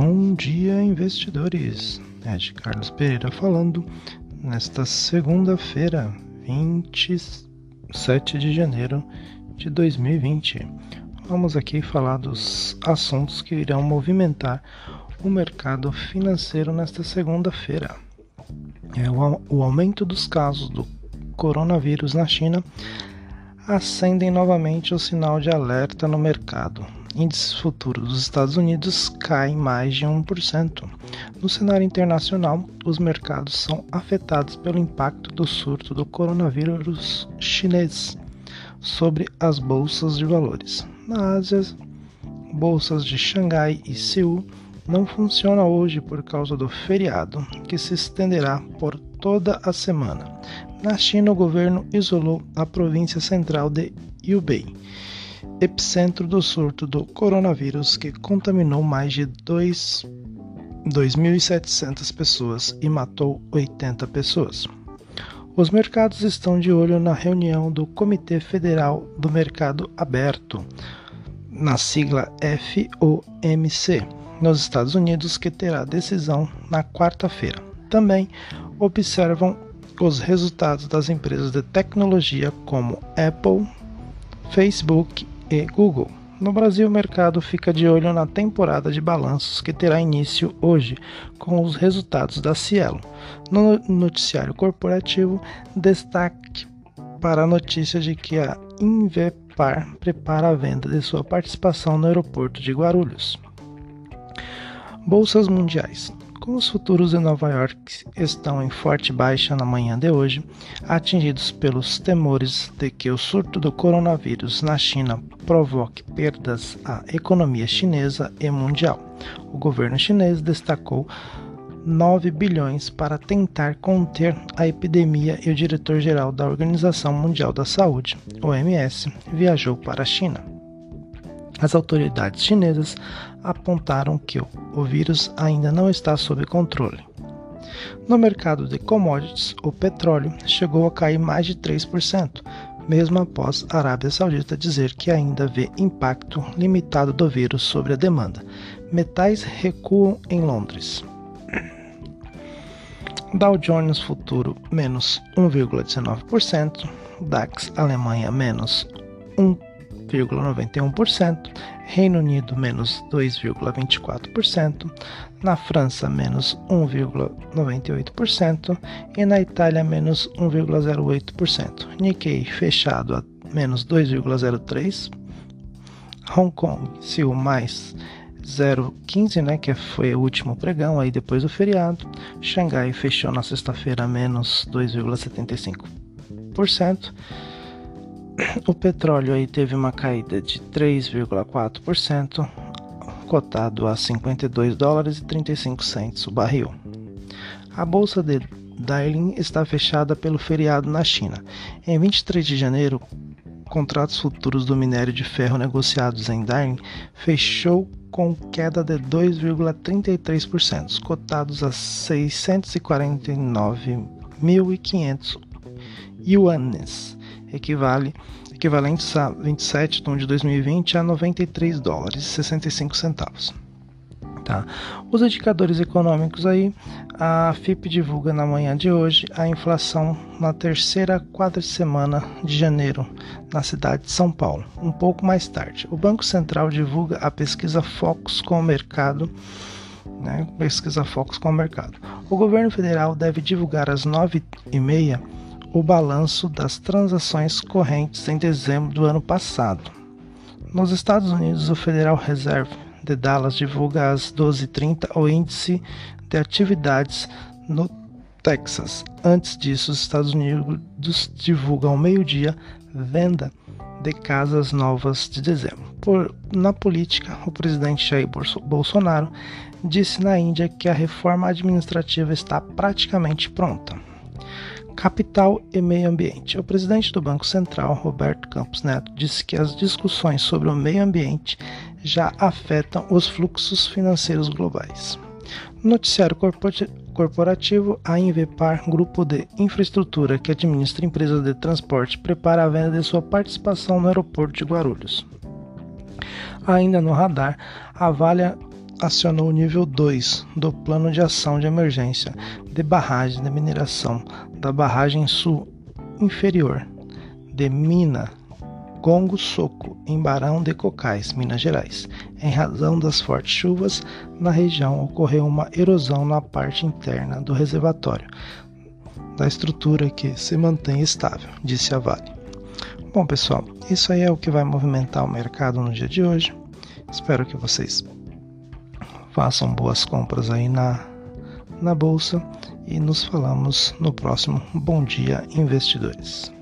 Bom dia, investidores. De Carlos Pereira falando nesta segunda-feira, 27 de janeiro de 2020. Vamos aqui falar dos assuntos que irão movimentar o mercado financeiro nesta segunda-feira. É o aumento dos casos do coronavírus na China acendem novamente o sinal de alerta no mercado índices futuros dos Estados Unidos caem mais de 1%. No cenário internacional, os mercados são afetados pelo impacto do surto do coronavírus chinês sobre as bolsas de valores. Na Ásia, bolsas de Xangai e Seul não funcionam hoje por causa do feriado, que se estenderá por toda a semana. Na China, o governo isolou a província central de Hubei epicentro do surto do coronavírus que contaminou mais de 2.700 pessoas e matou 80 pessoas. Os mercados estão de olho na reunião do Comitê Federal do Mercado Aberto, na sigla FOMC, nos Estados Unidos, que terá decisão na quarta-feira. Também observam os resultados das empresas de tecnologia como Apple, Facebook e Google. No Brasil, o mercado fica de olho na temporada de balanços que terá início hoje, com os resultados da Cielo. No noticiário corporativo, destaque para a notícia de que a Invepar prepara a venda de sua participação no aeroporto de Guarulhos. Bolsas mundiais. Os futuros de Nova York estão em forte baixa na manhã de hoje, atingidos pelos temores de que o surto do coronavírus na China provoque perdas à economia chinesa e mundial, o governo chinês destacou 9 bilhões para tentar conter a epidemia e o diretor-geral da Organização Mundial da Saúde, OMS, viajou para a China. As autoridades chinesas apontaram que o vírus ainda não está sob controle. No mercado de commodities, o petróleo chegou a cair mais de 3%, mesmo após a Arábia Saudita dizer que ainda vê impacto limitado do vírus sobre a demanda. Metais recuam em Londres. Dow Jones Futuro menos 1,19%, DAX Alemanha menos 1 2,91%, Reino Unido menos 2,24%, na França menos 1,98% e na Itália menos 1,08%. Nikkei fechado a menos 2,03%, Hong Kong Sil mais 0,15, né, que foi o último pregão aí depois do feriado. Xangai fechou na sexta-feira menos 2,75%. O petróleo aí teve uma caída de 3,4%, cotado a 52 dólares e 35 centos o barril. A bolsa de Darling está fechada pelo feriado na China. Em 23 de janeiro, contratos futuros do minério de ferro negociados em Darling fechou com queda de 2,33%, cotados a 649.500 yuanes equivale equivalentes a 27 de 2020 a 93 dólares e 65 centavos. Tá. Os indicadores econômicos aí, a FIP divulga na manhã de hoje a inflação na terceira semana de janeiro na cidade de São Paulo. Um pouco mais tarde, o Banco Central divulga a pesquisa Focus com o mercado, né, pesquisa Focus com o mercado. O governo federal deve divulgar às 9h30 o balanço das transações correntes em dezembro do ano passado. Nos Estados Unidos, o Federal Reserve de Dallas divulga às 12h30 o índice de atividades no Texas. Antes disso, os Estados Unidos divulgam ao meio-dia venda de casas novas de dezembro. Por, na política, o presidente Jair Bolsonaro disse na Índia que a reforma administrativa está praticamente pronta. Capital e Meio Ambiente. O presidente do Banco Central, Roberto Campos Neto, disse que as discussões sobre o meio ambiente já afetam os fluxos financeiros globais. No noticiário corporativo, a Invepar, grupo de infraestrutura que administra empresas de transporte, prepara a venda de sua participação no aeroporto de Guarulhos. Ainda no radar, a Vale acionou o nível 2 do Plano de Ação de Emergência de Barragem de Mineração da Barragem Sul Inferior de Mina Gongo Soco, em Barão de Cocais, Minas Gerais. Em razão das fortes chuvas, na região ocorreu uma erosão na parte interna do reservatório da estrutura que se mantém estável, disse a Vale. Bom, pessoal, isso aí é o que vai movimentar o mercado no dia de hoje. Espero que vocês façam boas compras aí na, na bolsa e nos falamos no próximo Bom Dia Investidores.